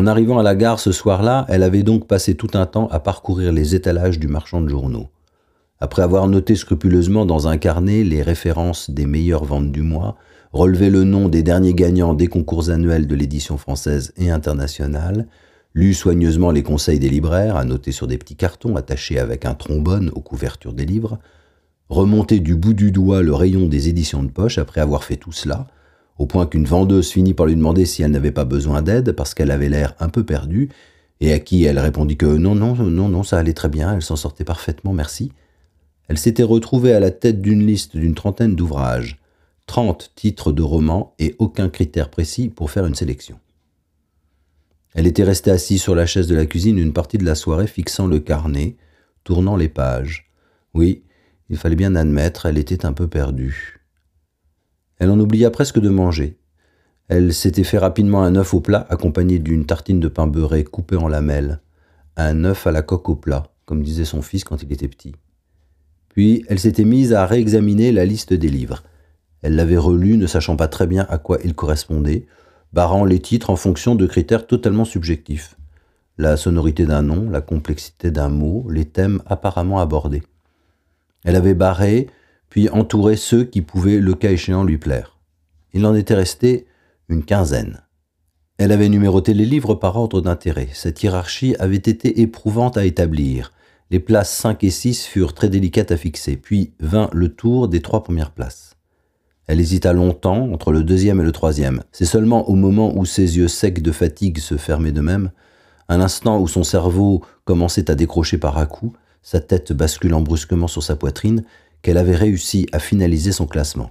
En arrivant à la gare ce soir-là, elle avait donc passé tout un temps à parcourir les étalages du marchand de journaux. Après avoir noté scrupuleusement dans un carnet les références des meilleures ventes du mois, relevé le nom des derniers gagnants des concours annuels de l'édition française et internationale, lu soigneusement les conseils des libraires, à noter sur des petits cartons attachés avec un trombone aux couvertures des livres, remonté du bout du doigt le rayon des éditions de poche après avoir fait tout cela, au point qu'une vendeuse finit par lui demander si elle n'avait pas besoin d'aide parce qu'elle avait l'air un peu perdue, et à qui elle répondit que non, non, non, non, ça allait très bien, elle s'en sortait parfaitement, merci. Elle s'était retrouvée à la tête d'une liste d'une trentaine d'ouvrages, trente titres de romans et aucun critère précis pour faire une sélection. Elle était restée assise sur la chaise de la cuisine une partie de la soirée, fixant le carnet, tournant les pages. Oui, il fallait bien admettre, elle était un peu perdue. Elle en oublia presque de manger. Elle s'était fait rapidement un œuf au plat, accompagné d'une tartine de pain beurré coupée en lamelles. Un œuf à la coque au plat, comme disait son fils quand il était petit. Puis elle s'était mise à réexaminer la liste des livres. Elle l'avait relu, ne sachant pas très bien à quoi il correspondait, barrant les titres en fonction de critères totalement subjectifs. La sonorité d'un nom, la complexité d'un mot, les thèmes apparemment abordés. Elle avait barré, puis entouré ceux qui pouvaient, le cas échéant, lui plaire. Il en était resté une quinzaine. Elle avait numéroté les livres par ordre d'intérêt. Cette hiérarchie avait été éprouvante à établir. Les places 5 et 6 furent très délicates à fixer, puis vint le tour des trois premières places. Elle hésita longtemps entre le deuxième et le troisième. C'est seulement au moment où ses yeux secs de fatigue se fermaient d'eux-mêmes, un instant où son cerveau commençait à décrocher par à coups, sa tête basculant brusquement sur sa poitrine, qu'elle avait réussi à finaliser son classement.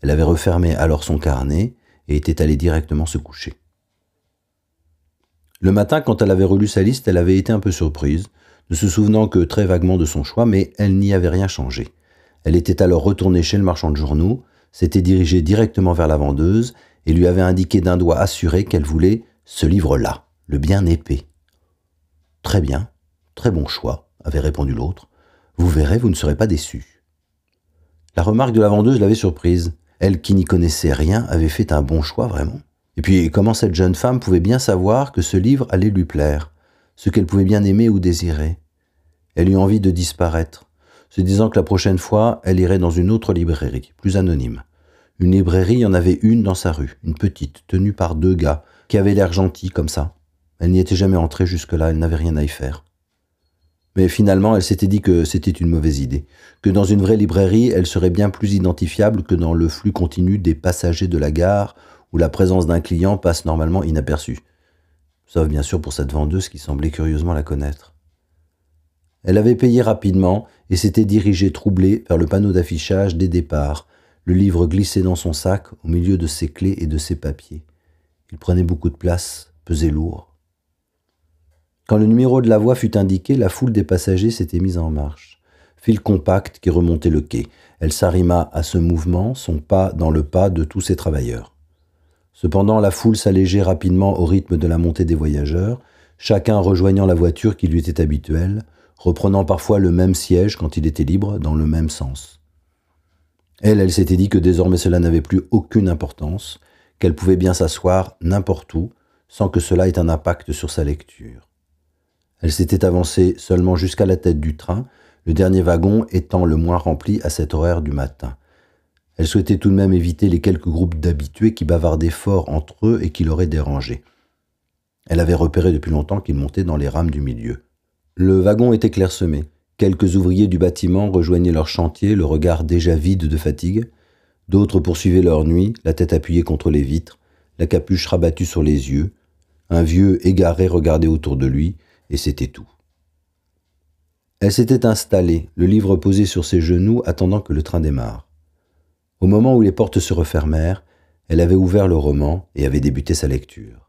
Elle avait refermé alors son carnet et était allée directement se coucher. Le matin, quand elle avait relu sa liste, elle avait été un peu surprise ne se souvenant que très vaguement de son choix, mais elle n'y avait rien changé. Elle était alors retournée chez le marchand de journaux, s'était dirigée directement vers la vendeuse et lui avait indiqué d'un doigt assuré qu'elle voulait ce livre-là, le bien épais. Très bien, très bon choix, avait répondu l'autre. Vous verrez, vous ne serez pas déçu. La remarque de la vendeuse l'avait surprise. Elle qui n'y connaissait rien avait fait un bon choix vraiment. Et puis comment cette jeune femme pouvait bien savoir que ce livre allait lui plaire ce qu'elle pouvait bien aimer ou désirer? Elle eut envie de disparaître, se disant que la prochaine fois, elle irait dans une autre librairie, plus anonyme. Une librairie, il y en avait une dans sa rue, une petite, tenue par deux gars, qui avaient l'air gentils comme ça. Elle n'y était jamais entrée jusque-là, elle n'avait rien à y faire. Mais finalement, elle s'était dit que c'était une mauvaise idée, que dans une vraie librairie, elle serait bien plus identifiable que dans le flux continu des passagers de la gare, où la présence d'un client passe normalement inaperçue sauf bien sûr pour cette vendeuse qui semblait curieusement la connaître. Elle avait payé rapidement et s'était dirigée troublée vers le panneau d'affichage des départs, le livre glissé dans son sac au milieu de ses clés et de ses papiers. Il prenait beaucoup de place, pesait lourd. Quand le numéro de la voie fut indiqué, la foule des passagers s'était mise en marche. File compact qui remontait le quai. Elle s'arrima à ce mouvement, son pas dans le pas de tous ses travailleurs. Cependant, la foule s'allégeait rapidement au rythme de la montée des voyageurs, chacun rejoignant la voiture qui lui était habituelle, reprenant parfois le même siège quand il était libre, dans le même sens. Elle, elle s'était dit que désormais cela n'avait plus aucune importance, qu'elle pouvait bien s'asseoir n'importe où, sans que cela ait un impact sur sa lecture. Elle s'était avancée seulement jusqu'à la tête du train, le dernier wagon étant le moins rempli à cet horaire du matin. Elle souhaitait tout de même éviter les quelques groupes d'habitués qui bavardaient fort entre eux et qui l'auraient dérangé. Elle avait repéré depuis longtemps qu'ils montaient dans les rames du milieu. Le wagon était clairsemé. Quelques ouvriers du bâtiment rejoignaient leur chantier, le regard déjà vide de fatigue. D'autres poursuivaient leur nuit, la tête appuyée contre les vitres, la capuche rabattue sur les yeux. Un vieux égaré regardait autour de lui, et c'était tout. Elle s'était installée, le livre posé sur ses genoux, attendant que le train démarre. Au moment où les portes se refermèrent, elle avait ouvert le roman et avait débuté sa lecture.